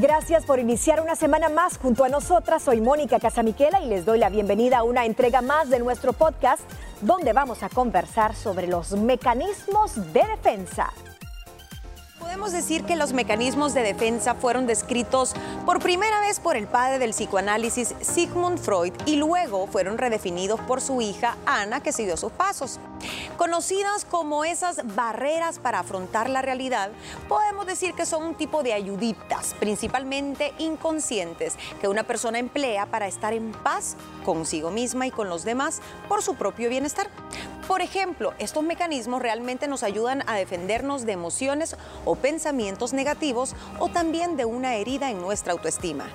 Gracias por iniciar una semana más junto a nosotras. Soy Mónica Casamiquela y les doy la bienvenida a una entrega más de nuestro podcast donde vamos a conversar sobre los mecanismos de defensa. Podemos decir que los mecanismos de defensa fueron descritos por primera vez por el padre del psicoanálisis Sigmund Freud y luego fueron redefinidos por su hija Ana que siguió sus pasos. Conocidas como esas barreras para afrontar la realidad, podemos decir que son un tipo de ayuditas, principalmente inconscientes, que una persona emplea para estar en paz consigo misma y con los demás por su propio bienestar. Por ejemplo, estos mecanismos realmente nos ayudan a defendernos de emociones o pensamientos negativos o también de una herida en nuestra autoestima.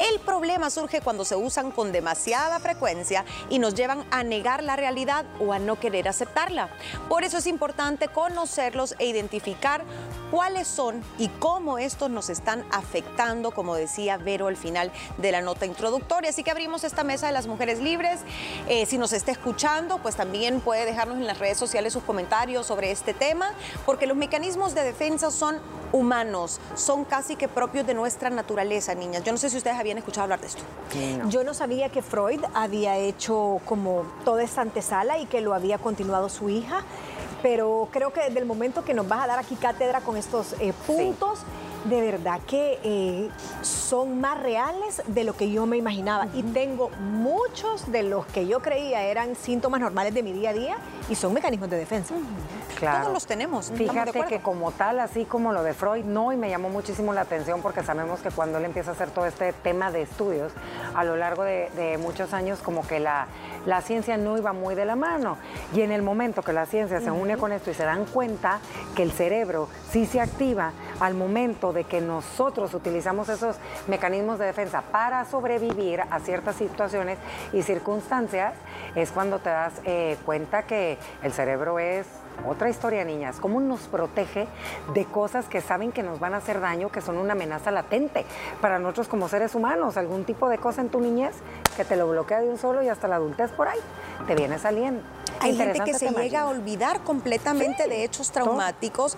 El problema surge cuando se usan con demasiada frecuencia y nos llevan a negar la realidad o a no querer aceptarla. Por eso es importante conocerlos e identificar cuáles son y cómo estos nos están afectando, como decía Vero al final de la nota introductoria. Así que abrimos esta mesa de las mujeres libres. Eh, si nos está escuchando, pues también puede dejarnos en las redes sociales sus comentarios sobre este tema, porque los mecanismos de defensa son humanos, son casi que propios de nuestra naturaleza, niñas. Yo no sé si ustedes habían escuchado hablar de esto. Yo no sabía que Freud había hecho como toda esta antesala y que lo había continuado su hija pero creo que desde el momento que nos vas a dar aquí cátedra con estos eh, puntos, de verdad que eh, son más reales de lo que yo me imaginaba. Y tengo muchos de los que yo creía eran síntomas normales de mi día a día y son mecanismos de defensa. Claro. Todos los tenemos. Fíjate que como tal, así como lo de Freud, no, y me llamó muchísimo la atención porque sabemos que cuando él empieza a hacer todo este tema de estudios, a lo largo de, muchos años, como que la, la, ciencia no iba muy de la mano. Y en el momento que la ciencia se une con esto y se dan cuenta que el cerebro sí se activa al momento de que nosotros utilizamos esos mecanismos de defensa para sobrevivir a ciertas situaciones y circunstancias, es cuando te das eh, cuenta que el cerebro es otra historia, niñas, cómo nos protege de cosas que saben que nos van a hacer daño, que son una amenaza latente para nosotros como seres humanos, algún tipo de cosa en tu niñez que te lo bloquea de un solo y hasta la adultez por ahí, te viene saliendo. Hay gente que se llega a olvidar completamente de hechos traumáticos,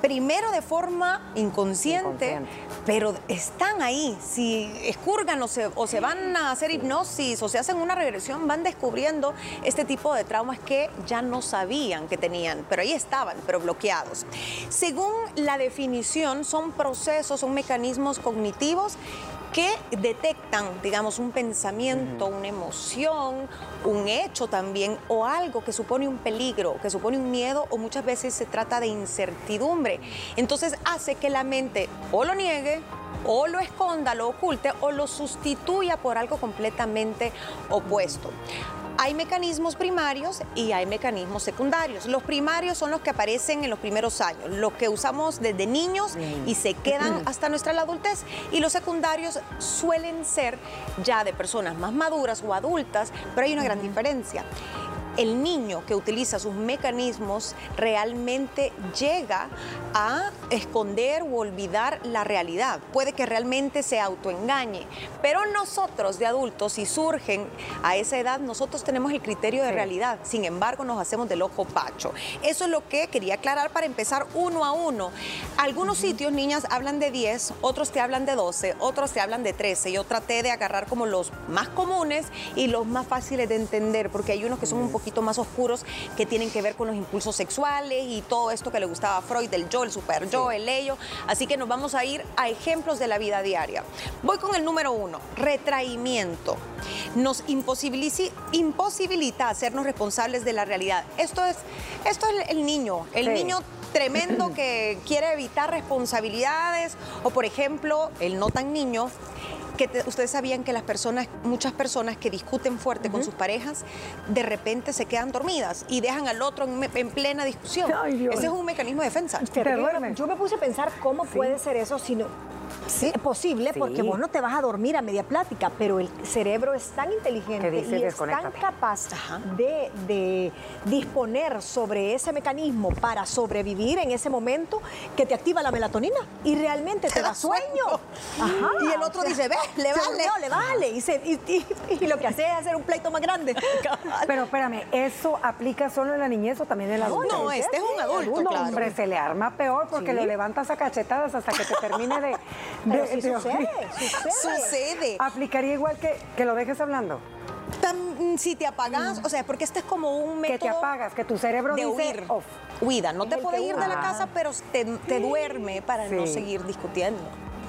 primero de forma inconsciente, pero están ahí. Si escurgan o se, o se van a hacer hipnosis o se hacen una regresión, van descubriendo este tipo de traumas que ya no sabían que tenían, pero ahí estaban, pero bloqueados. Según la definición, son procesos, son mecanismos cognitivos que detectan, digamos, un pensamiento, una emoción, un hecho también, o algo que supone un peligro, que supone un miedo, o muchas veces se trata de incertidumbre. Entonces hace que la mente o lo niegue, o lo esconda, lo oculte, o lo sustituya por algo completamente opuesto. Hay mecanismos primarios y hay mecanismos secundarios. Los primarios son los que aparecen en los primeros años, los que usamos desde niños y se quedan hasta nuestra adultez. Y los secundarios suelen ser ya de personas más maduras o adultas, pero hay una gran diferencia el niño que utiliza sus mecanismos realmente llega a esconder o olvidar la realidad. Puede que realmente se autoengañe, pero nosotros de adultos, si surgen a esa edad, nosotros tenemos el criterio de realidad. Sin embargo, nos hacemos del ojo pacho. Eso es lo que quería aclarar para empezar uno a uno. Algunos sitios, niñas, hablan de 10, otros te hablan de 12, otros te hablan de 13. Yo traté de agarrar como los más comunes y los más fáciles de entender, porque hay unos que son un poquito más oscuros que tienen que ver con los impulsos sexuales y todo esto que le gustaba a Freud, del yo, el super yo, el ello. Así que nos vamos a ir a ejemplos de la vida diaria. Voy con el número uno, retraimiento. Nos imposibilita hacernos responsables de la realidad. Esto es, esto es el niño, el niño tremendo que quiere evitar responsabilidades o por ejemplo el no tan niño que ustedes sabían que las personas, muchas personas que discuten fuerte con sus parejas, de repente se quedan dormidas y dejan al otro en, plena discusión. Ese es un mecanismo de defensa. Yo me puse a pensar cómo puede ser eso si no Sí, es posible porque vos no te vas a dormir a media plática, pero el cerebro es tan inteligente y es tan capaz de, disponer sobre ese mecanismo para sobrevivir en ese momento que te activa la melatonina y realmente te, da sueño. y el otro dice, ve, le vale. le vale. Y, lo que hace es hacer un pleito más grande. pero espérame, ¿eso aplica solo en la niñez o también en la adultez? No, este es un adulto. Un hombre se le arma peor porque lo levantas a cachetadas hasta que te termine de Pero sí sucede, sucede. Sucede. ¿Aplicaría igual que, que lo dejes hablando? Tam- si te apagas, o sea, porque este es como un método Que te apagas, que tu cerebro de dice huir. off. Huida, no Es te puede ir de la casa, pero te, te duerme para no seguir discutiendo.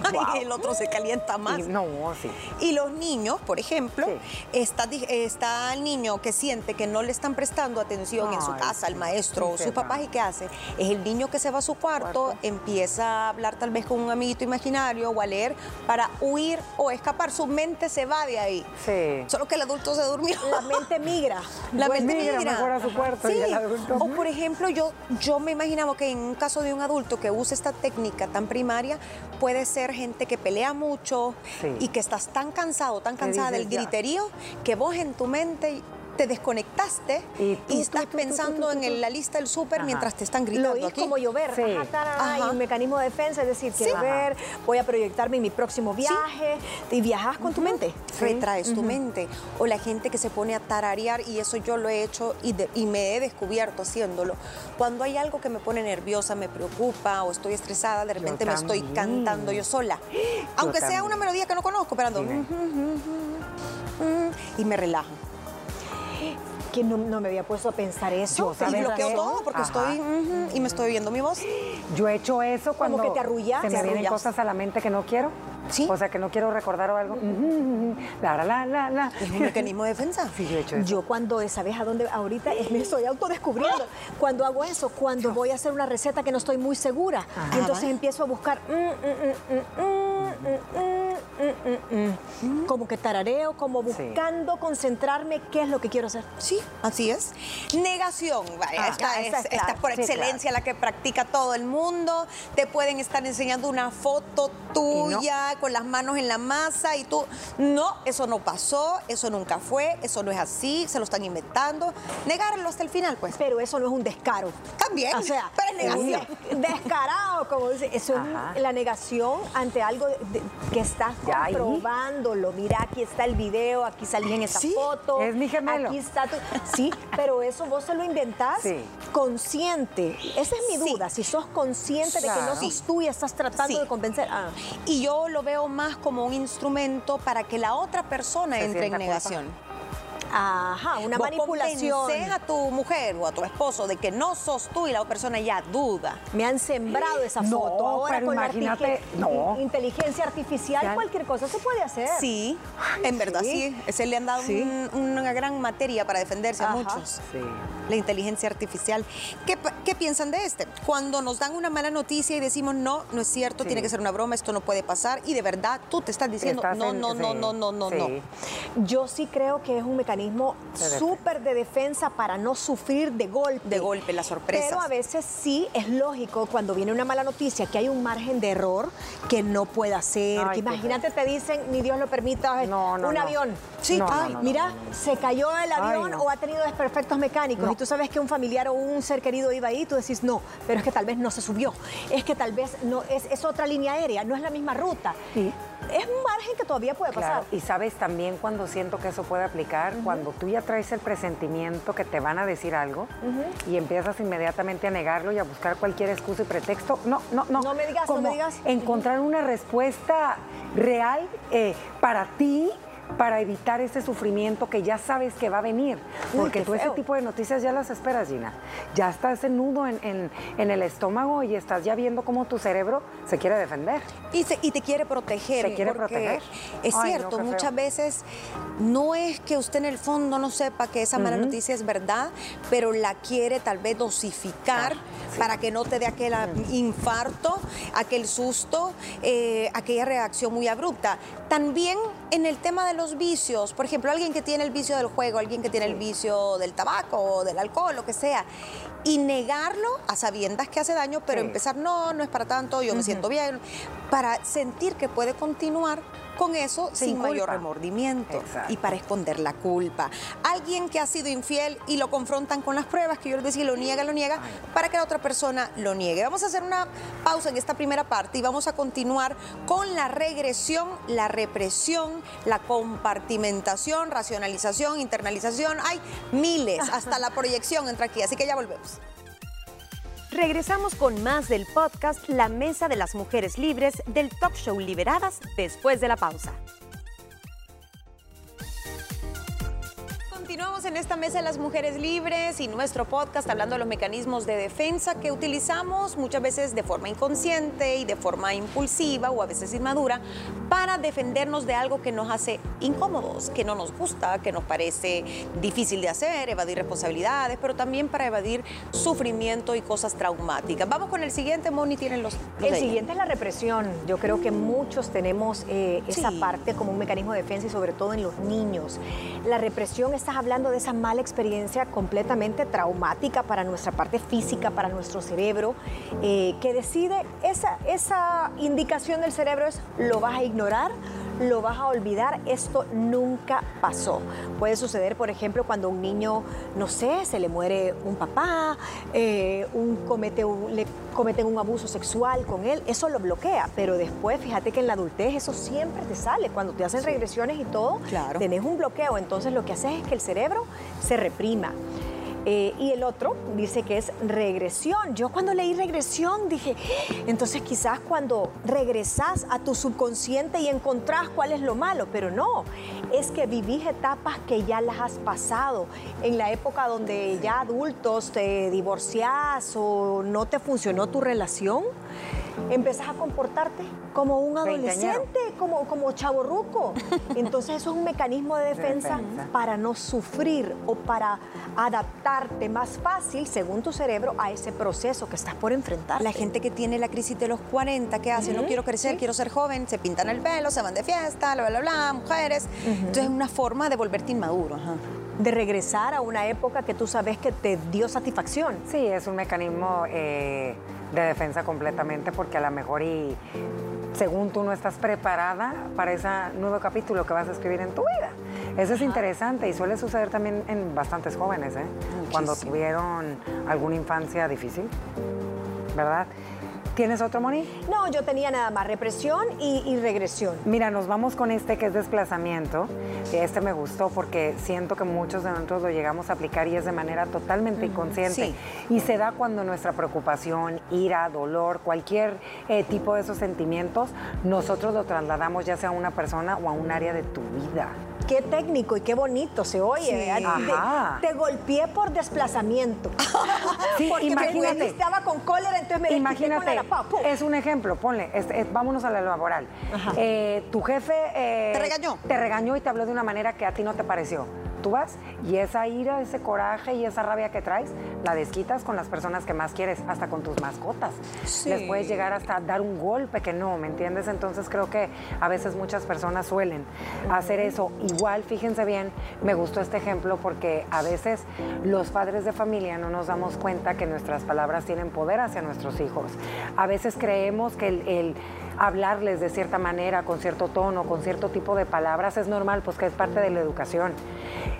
Ay, el otro se calienta más. Y- no, sí. Y los niños, por ejemplo, Sí. está, está el niño que siente que no le están prestando atención en su casa, el maestro o sus papás, ¿y qué hace? Es el niño que se va a su cuarto, Cuarto. empieza a hablar tal vez con un amiguito imaginario o a leer para huir o escapar. Su mente se va de ahí. Sí. Solo que el adulto se durmió. La mente migra. La mente migra migra. mejor a su cuarto y Sí. el adulto- O por ejemplo, yo, yo me imaginaba que en un caso de un adulto que use esta técnica tan primaria, puede ser gente que pelea mucho Sí. y que estás tan cansado, tan cansada del ya. griterío, que vos en tu mente te desconectaste Y tú, estás tú, tú, pensando en la lista del súper mientras te están gritando Lo oí aquí. como llover. Sí. Ajá, tarara, y Ajá. un mecanismo de defensa, es decir, quiero ver, voy a proyectarme en mi próximo viaje. Y viajas con tu mente. retraes tu mente. O la gente que se pone a tararear, y eso yo lo he hecho y, de- y me he descubierto haciéndolo. Cuando hay algo que me pone nerviosa, me preocupa o estoy estresada, de repente me estoy cantando yo sola. Aunque sea una melodía que no conozco, pero ando, Dime. y me relajo. Que no, no me había puesto a pensar eso. Yo, Y ¿Sabes bloqueo todo porque Ajá. estoy y me estoy oyendo mi voz. Yo he hecho eso cuando que te arrullas, se me vienen cosas a la mente que no quiero. Sí. O sea, que no quiero recordar o algo. La, la, la, la, la. Es un mecanismo de defensa. Sí, yo he hecho eso. Yo cuando, ¿sabes a dónde? Ahorita me estoy autodescubriendo. Cuando hago eso, cuando voy a hacer una receta que no estoy muy segura. Ajá. Entonces empiezo a buscar mm, mm, mm, mm, mm, mm, como que tarareo, como Sí. buscando concentrarme qué es lo que quiero hacer. Sí, así es. Negación, vaya, Ah, esta, es, es esta clara. por Sí, excelencia la que practica todo el mundo. Te pueden estar enseñando una foto tuya con las manos en la masa y tú, no, eso no pasó, eso nunca fue, eso no es así, se lo están inventando. Negarlo hasta el final, pues. Pero eso no es un descaro. También, O sea, pero es negación. descarado, como dice. Eso Ajá. es la negación ante algo de- que estás comprobándolo. Mira, aquí está el video, aquí salí en esa Sí, foto. es mi gemelo. Aquí está tu- Sí, pero eso vos se lo inventás Sí. consciente. Esa es mi Sí. duda. Si sos consciente de que no sos tú y estás tratando de convencer. Ah. Y yo lo veo más como un instrumento para que la otra persona Se entre en negación. Ajá, una Vos manipulación. a tu mujer o a tu esposo de que no sos tú y la otra persona ya duda. Me han sembrado esa No, foto. Ahora pero con la imagínate, no. inteligencia artificial, Ya- cualquier cosa se puede hacer. Sí, en verdad sí. Se le han dado Sí. un- una gran materia para defenderse a muchos. Sí. La inteligencia artificial. ¿Qué, qué piensan de este? Cuando nos dan una mala noticia y decimos, no, no es cierto, Sí. tiene que ser una broma, esto no puede pasar, y de verdad tú te estás diciendo, Estás no, en- no, no, no, no, no, sí. no. Yo sí creo que es un mecanismo Defensa. súper de defensa para no sufrir de golpe. De golpe, las sorpresas. Pero a veces sí es lógico cuando viene una mala noticia que hay un margen de error que no pueda ser. Ay, que qué imagínate, te dicen, ni Dios lo permita, No, no, un no. avión. Sí, ay, mira, se cayó el avión o ha tenido desperfectos mecánicos y tú sabes que un familiar o un ser querido iba ahí, tú decís, no, pero es que tal vez no se subió. Es que tal vez no es, es otra línea aérea, no es la misma ruta. Sí. Es un margen que todavía puede Claro, pasar. y sabes también cuando siento que eso puede aplicar, cuando tú ya traes el presentimiento que te van a decir algo y empiezas inmediatamente a negarlo y a buscar cualquier excusa y pretexto. No, no, no. No me digas, no me digas. Encontrar una respuesta real eh, para ti. Para evitar ese sufrimiento que ya sabes que va a venir. Uy, Porque qué tú ese tipo de noticias ya las esperas, Gina. Ya está ese nudo en, en- en el estómago y estás ya viendo cómo tu cerebro se quiere defender. Y, se- y te quiere proteger. Se quiere proteger. Es Ay, cierto, muchas veces no es que usted en el fondo no sepa que esa mala noticia es verdad, pero la quiere tal vez dosificar Ah, para que no te dé aquel infarto, aquel susto, eh, aquella reacción muy abrupta. También en el tema de los vicios, por ejemplo, alguien que tiene el vicio del juego, alguien que tiene el vicio del tabaco o del alcohol, lo que sea, y negarlo a sabiendas que hace daño, pero Sí. empezar, no, no es para tanto, yo me siento bien, para sentir que puede continuar con eso sin, Sin mayor remordimiento Exacto. y para esconder la culpa. Alguien que ha sido infiel y lo confrontan con las pruebas, que yo les decía, lo niega, lo niega, para que la otra persona lo niegue. Vamos a hacer una pausa en esta primera parte y vamos a continuar con la regresión, la represión, la compartimentación, racionalización, internalización. Hay miles, hasta la proyección entra aquí, así que ya volvemos. Regresamos con más del podcast La Mesa de las Mujeres Libres del Talk Show Liberadas después de la pausa. Esta mesa de las mujeres libres y nuestro podcast hablando de los mecanismos de defensa que utilizamos muchas veces de forma inconsciente y de forma impulsiva o a veces inmadura para defendernos de algo que nos hace incómodos, que no nos gusta, que nos parece difícil de hacer, evadir responsabilidades, pero también para evadir sufrimiento y cosas traumáticas. Vamos con el siguiente, Moni, tienen los... el siguiente es la represión. Yo creo que muchos tenemos eh, esa parte como un mecanismo de defensa y sobre todo en los niños. La represión, estás hablando de esa mala experiencia completamente traumática para nuestra parte física, para nuestro cerebro, eh, que decide, esa, esa indicación del cerebro es lo vas a ignorar, lo vas a olvidar, esto nunca pasó. Puede suceder, por ejemplo, cuando un niño, no sé, se le muere un papá, eh, un comete le cometen un abuso sexual con él, eso lo bloquea, pero después fíjate que en la adultez eso siempre te sale, cuando te hacen regresiones y todo, claro. tenés un bloqueo, entonces lo que haces es que el cerebro se reprima. Eh, y el otro dice que es regresión. Yo cuando leí regresión dije, entonces quizás cuando regresás a tu subconsciente y encontrás cuál es lo malo, pero no, es que vivís etapas que ya las has pasado. En la época donde ya adultos te divorciás o no te funcionó tu relación, empezás a comportarte como un adolescente, como, como chaborruco. Entonces eso es un mecanismo de defensa, para no sufrir o para adaptarte más fácil, según tu cerebro, a ese proceso que estás por enfrentar. La gente que tiene la crisis de los 40, ¿qué hace? No quiero crecer, quiero ser joven, se pintan el pelo, se van de fiesta, bla, bla, bla, mujeres. Entonces es una forma de volverte inmaduro. De regresar a una época que tú sabes que te dio satisfacción. Sí, es un mecanismo eh, de defensa completamente porque a lo mejor y según tú no estás preparada para ese nuevo capítulo que vas a escribir en tu vida. Eso es interesante y suele suceder también en bastantes jóvenes, ¿eh? cuando tuvieron alguna infancia difícil, ¿verdad? ¿Tienes otro, Moni? No, yo tenía nada más represión y, regresión. Mira, nos vamos con este que es desplazamiento. Este me gustó porque siento que muchos de nosotros lo llegamos a aplicar y es de manera totalmente inconsciente. Y se da cuando nuestra preocupación, ira, dolor, cualquier eh, tipo de esos sentimientos, nosotros lo trasladamos ya sea a una persona o a un área de tu vida qué técnico y qué bonito se oye. Te, golpeé por desplazamiento. Porque imagínate. estaba con cólera, entonces me Imagínate, con es un ejemplo, ponle, vámonos a la laboral. Eh, tu jefe... Eh, ¿Te regañó? Te regañó y te habló de una manera que a ti no te pareció. Tú vas y esa ira, ese coraje y esa rabia que traes, la desquitas con las personas que más quieres, hasta con tus mascotas. Les puedes llegar hasta dar un golpe que no, ¿me entiendes? Entonces creo que a veces muchas personas suelen hacer eso. Igual, fíjense bien, me gustó este ejemplo porque a veces los padres de familia no nos damos cuenta que nuestras palabras tienen poder hacia nuestros hijos. A veces creemos que el hablarles de cierta manera, con cierto tono, con cierto tipo de palabras, es normal, pues que es parte de la educación.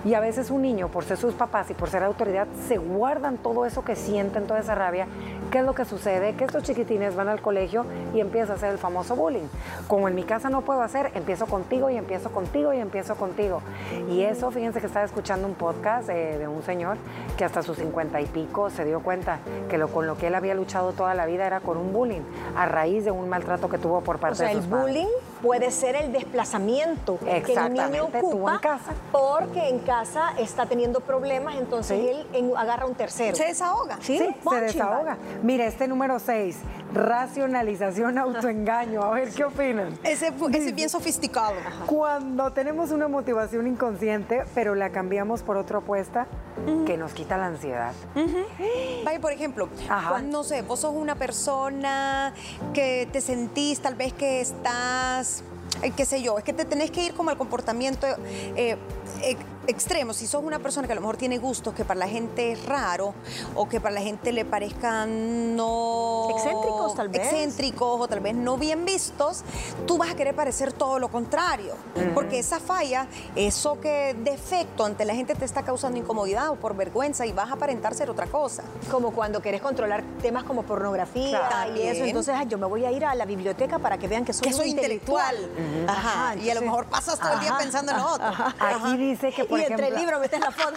Y a veces un niño, por ser sus papás y por ser autoridad, se guardan todo eso que sienten, toda esa rabia. ¿Qué es lo que sucede? Que estos chiquitines van al colegio y empieza a hacer el famoso bullying. Como en mi casa no puedo hacer, empiezo contigo y empiezo contigo y empiezo contigo. Y eso, fíjense que estaba escuchando un podcast de un señor que hasta sus cincuenta y pico se dio cuenta que lo, con lo que él había luchado toda la vida era con un bullying, a raíz de un maltrato que tuvo por parte o sea, el bullying puede ser el desplazamiento que el niño ocupa en casa. porque en casa está teniendo problemas, entonces él agarra un tercero. Se desahoga. Sí, se desahoga. Mire, este número 6, racionalización, autoengaño. A ver, ¿qué opinan? Ese, es bien sofisticado. Cuando tenemos una motivación inconsciente, pero la cambiamos por otra opuesta, que nos quita la ansiedad. Vaya, por ejemplo, no sé, vos sos una persona que te sentís tal vez que estás, qué sé yo, es que te tenés que ir como al comportamiento eh, extremos, si sos una persona que a lo mejor tiene gustos que para la gente es raro o que para la gente le parezcan no... Excéntricos tal vez. Excéntricos o tal vez no bien vistos, tú vas a querer parecer todo lo contrario. Porque esa falla, eso que defecto ante la gente te está causando incomodidad o por vergüenza y vas a aparentar ser otra cosa. Como cuando quieres controlar temas como pornografía y eso, entonces yo me voy a ir a la biblioteca para que vean que soy, que soy intelectual. Ajá, y a lo mejor pasas todo el día pensando en otro. Aquí dice que, por y ejemplo... entre el libro metes la foto.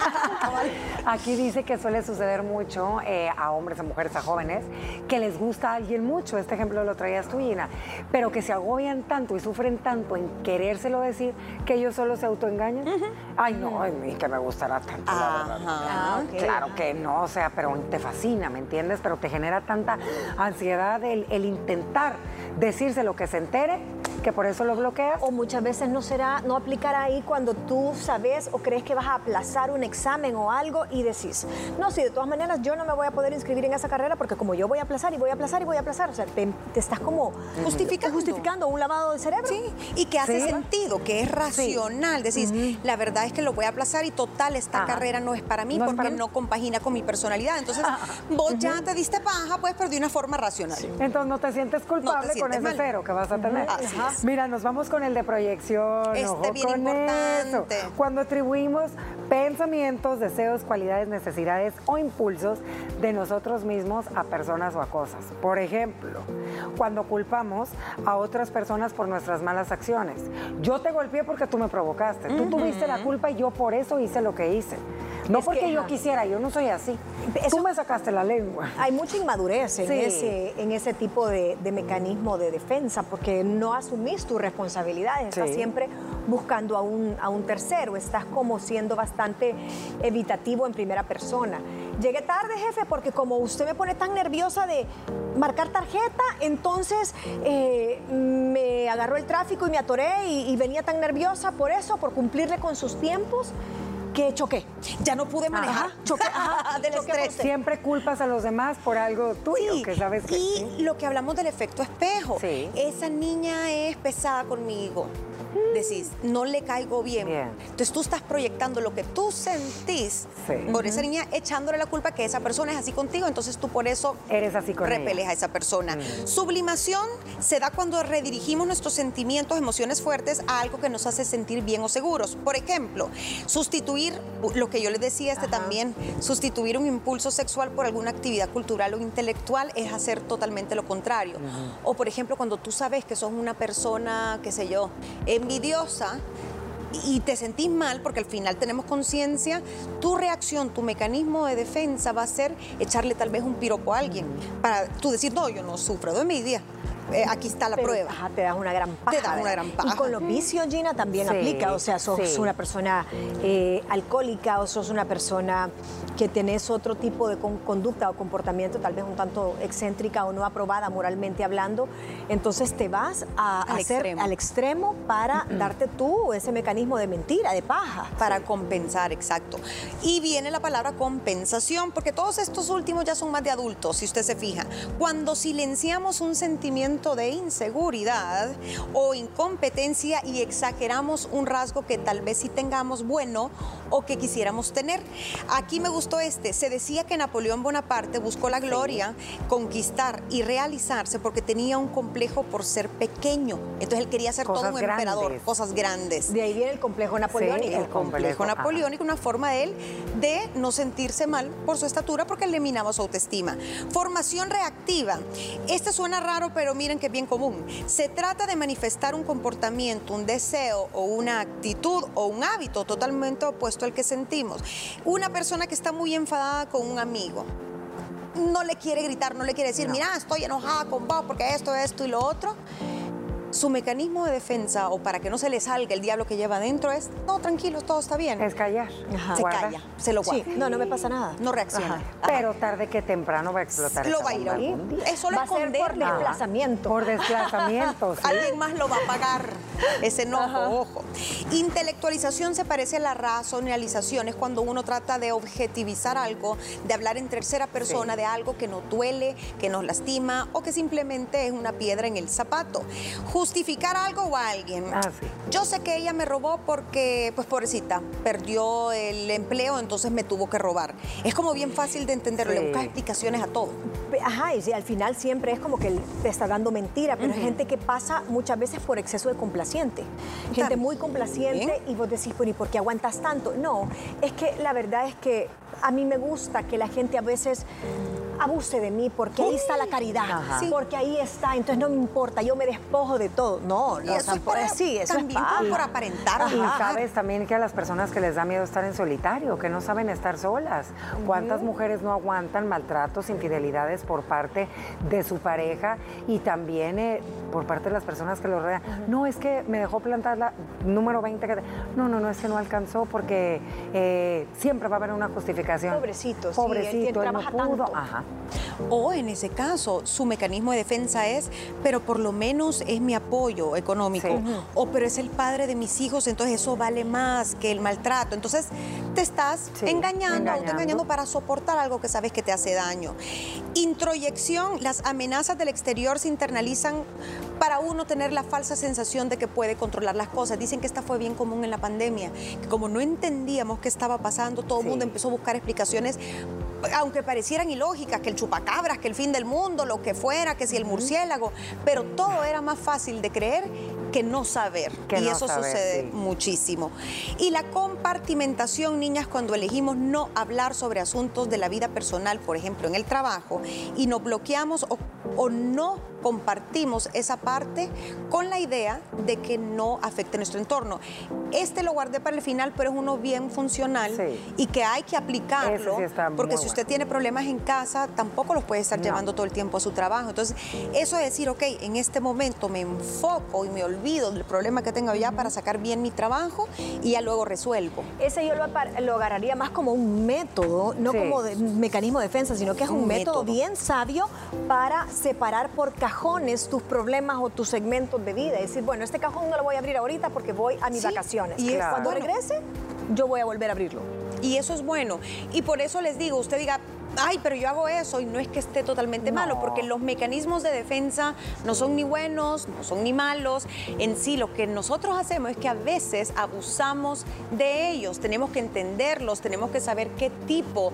Aquí dice que suele suceder mucho eh, a hombres, a mujeres, a jóvenes, que les gusta a alguien mucho. Este ejemplo lo traías tú, Gina. Pero que se agobian tanto y sufren tanto en querérselo decir que ellos solo se autoengañan. Ay, no, ay, ni que me gustará tanto, la verdad. Ah. Claro que no, o sea, pero te fascina, ¿me entiendes? Pero te genera tanta ansiedad el, el intentar decirse lo que se entere que por eso lo bloqueas. O muchas veces no será, no aplicará ahí cuando tú sabes o crees que vas a aplazar un examen o algo y decís, no, sí, de todas maneras yo no me voy a poder inscribir en esa carrera porque como yo voy a aplazar y voy a aplazar y voy a aplazar, o sea, te, te estás como Justificando. justificando un lavado de cerebro. Sí, y que hace Sí. sentido, que es racional. Decís, la verdad es que lo voy a aplazar y total, esta Ajá. carrera no es para mí No porque para mí. no compagina con mi personalidad. Entonces, vos ya te diste paja, pues, pero de una forma racional. Entonces no te sientes culpable con sientes ese mal. cero que vas a tener. Así. Mira, nos vamos con el de proyección. Este ojo bien con importante. eso. Cuando atribuimos pensamientos, deseos, cualidades, necesidades o impulsos de nosotros mismos a personas o a cosas. Por ejemplo, cuando culpamos a otras personas por nuestras malas acciones. Yo te golpeé porque tú me provocaste. Tú tuviste la culpa y yo por eso hice lo que hice. No Es que, porque yo ajá. quisiera, yo no soy así. Eso- Tú me sacaste la lengua. Hay mucha inmadurez en, Sí. ese, en ese tipo de, de mecanismo de defensa porque no asumís tu responsabilidad, estás Sí. siempre buscando a un, a un tercero, estás como siendo bastante evitativo en primera persona. Llegué tarde, jefe, porque como usted me pone tan nerviosa de marcar tarjeta, entonces eh, me agarró el tráfico y me atoré y, y venía tan nerviosa por eso, por cumplirle con sus tiempos, que choqué. Ya no pude manejar. Ajá, choqué, ajá, del choqué estrés. Siempre culpas a los demás por algo tuyo, Sí, que sabes que y sí. lo que hablamos del efecto espejo. Sí. Esa niña es pesada conmigo. Decís, no le caigo bien. Bien. Entonces tú estás proyectando lo que tú sentís Sí. por esa niña, echándole la culpa que esa persona es así contigo. Entonces tú por eso Eres así con repeles ella. a esa persona. Sublimación se da cuando redirigimos nuestros sentimientos, emociones fuertes a algo que nos hace sentir bien o seguros. Por ejemplo, sustituir, lo que yo les decía este también, sustituir un impulso sexual por alguna actividad cultural o intelectual es hacer totalmente lo contrario. O por ejemplo, cuando tú sabes que sos una persona, qué sé yo, envidiosa, y te sentís mal porque al final tenemos conciencia, tu reacción, tu mecanismo de defensa va a ser echarle tal vez un piropo a alguien para tú decir, no, yo no sufro de envidia. Eh, aquí está la Pero, prueba. ajá, te das una gran paja. das una gran paja. Y con los vicios, Gina, también Sí, aplica. O sea, sos sí. una persona eh, alcohólica o sos una persona que tenés otro tipo de con- conducta o comportamiento, tal vez un tanto excéntrica o no aprobada moralmente hablando. Entonces te vas a Al hacer extremo. al extremo para darte tú ese mecanismo de mentira, de paja. Para compensar, exacto. Y viene la palabra compensación, porque todos estos últimos ya son más de adultos, si usted se fija. Cuando silenciamos un sentimiento de inseguridad o incompetencia y exageramos un rasgo que tal vez sí tengamos bueno o que quisiéramos tener. Aquí me gustó este. Se decía que Napoleón Bonaparte buscó la gloria, conquistar y realizarse porque tenía un complejo por ser pequeño. Entonces él quería ser todo un emperador, cosas grandes. De ahí viene el complejo napoleónico. Sí, el complejo complejo, napoleónico, una forma de él de no sentirse mal por su estatura porque él le minaba su autoestima. Formación reactiva. Este suena raro, pero miren que es bien común. Se trata de manifestar un comportamiento, un deseo o una actitud o un hábito totalmente opuesto al que sentimos. Una persona que está muy enfadada con un amigo. No le quiere gritar, no le quiere decir, mira, estoy enojada con vos porque esto, esto y lo otro. Su mecanismo de defensa o para que no se le salga el diablo que lleva adentro es, no, tranquilo, todo está bien. Es callar. Ajá. se Guarda. calla, se lo guarda. Sí, no, no me pasa nada. No reacciona. Ajá. Ajá. Pero tarde que temprano va a explotar. lo va a ir a bomba oír. algún día. Es solo Va a ser por desplazamiento. Por desplazamiento, sí. Alguien más lo va a pagar, ese enojo, ojo. Intelectualización se parece a la racionalización, es cuando uno trata de objetivizar algo, de hablar en tercera persona de algo que nos duele, que nos lastima o que simplemente es una piedra en el zapato. Justificar algo o a alguien. Ah, sí. Yo sé que ella me robó porque, pues pobrecita, perdió el empleo, entonces me tuvo que robar. Es como bien fácil de entenderlo, Sí. le buscas explicaciones a todo. Ajá, y al final siempre es como que te está dando mentira, pero hay gente que pasa muchas veces por exceso de complaciente. Gente muy complaciente y vos decís, pero ¿y por qué aguantas tanto? No, es que la verdad es que a mí me gusta que la gente a veces abuse de mí porque ahí está la caridad, porque ahí está, entonces no me importa, yo me despojo de todo. No, no, eso por, sí, eso también es por aparentar. Y sabes también que a las personas que les da miedo estar en solitario, que no saben estar solas. ¿Cuántas mujeres no aguantan maltratos, infidelidades por parte de su pareja y también eh, por parte de las personas que lo rodean? No, es que me dejó plantar la número 20. Que... No, no, no, es que no alcanzó porque eh, siempre va a haber una justificación. Pobrecito, Pobrecito, él, no pudo. Ajá. O en ese caso, su mecanismo de defensa es, pero por lo menos es mi apoyo económico. O pero es el padre de mis hijos, entonces eso vale más que el maltrato. Entonces te estás engañando, engañando. engañando para soportar algo que sabes que te hace daño. Introyección, las amenazas del exterior se internalizan para uno tener la falsa sensación de que puede controlar las cosas. Dicen que esta fue bien común en la pandemia, que como no entendíamos qué estaba pasando, todo el mundo empezó a buscar explicaciones aunque parecieran ilógicas, que el chupacabras, que el fin del mundo, lo que fuera, que si el murciélago, pero todo era más fácil de creer que no saber. y eso sucede muchísimo. Y la compartimentación, niñas, cuando elegimos no hablar sobre asuntos de la vida personal, por ejemplo, en el trabajo, y nos bloqueamos o, o no compartimos esa parte con la idea de que no afecte nuestro entorno. Este lo guardé para el final, pero es uno bien funcional y que hay que aplicarlo, porque si usted tiene problemas en casa, tampoco los puede estar llevando todo el tiempo a su trabajo. Entonces, eso es decir, ok, en este momento me enfoco y me olvido del problema que tengo ya para sacar bien mi trabajo y ya luego resuelvo. Ese yo lo, lo agarraría más como un método, no como un mecanismo de defensa, sino que es un, método, bien sabio para separar por cajones tus problemas o tus segmentos de vida. Es decir, bueno, este cajón no lo voy a abrir ahorita porque voy a mis vacaciones. Y cuando regrese, yo voy a volver a abrirlo. Y eso es bueno. Y por eso les digo, usted diga, ay, pero yo hago eso y no es que esté totalmente malo, porque los mecanismos de defensa no son ni buenos, no son ni malos. En sí, lo que nosotros hacemos es que a veces abusamos de ellos. Tenemos que entenderlos, tenemos que saber qué tipo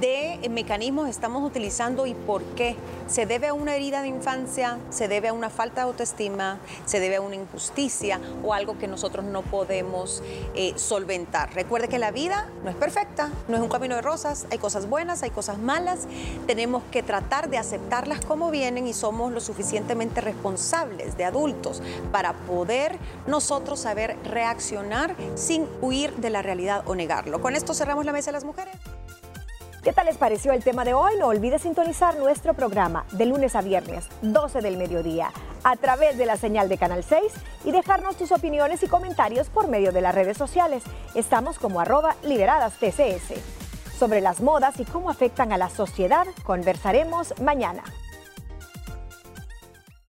de mecanismos estamos utilizando y por qué. Se debe a una herida de infancia, se debe a una falta de autoestima, se debe a una injusticia o algo que nosotros no podemos eh, solventar. Recuerde que la vida no es perfecta, no es un camino de rosas, hay cosas buenas, hay cosas malas, tenemos que tratar de aceptarlas como vienen y somos lo suficientemente responsables de adultos para poder nosotros saber reaccionar sin huir de la realidad o negarlo. Con esto cerramos la mesa de las mujeres. ¿Qué tal les pareció el tema de hoy? No olvides sintonizar nuestro programa de lunes a viernes, 12 del mediodía, a través de la señal de Canal 6 y dejarnos tus opiniones y comentarios por medio de las redes sociales. Estamos como arroba liberadas TCS. Sobre las modas y cómo afectan a la sociedad, conversaremos mañana.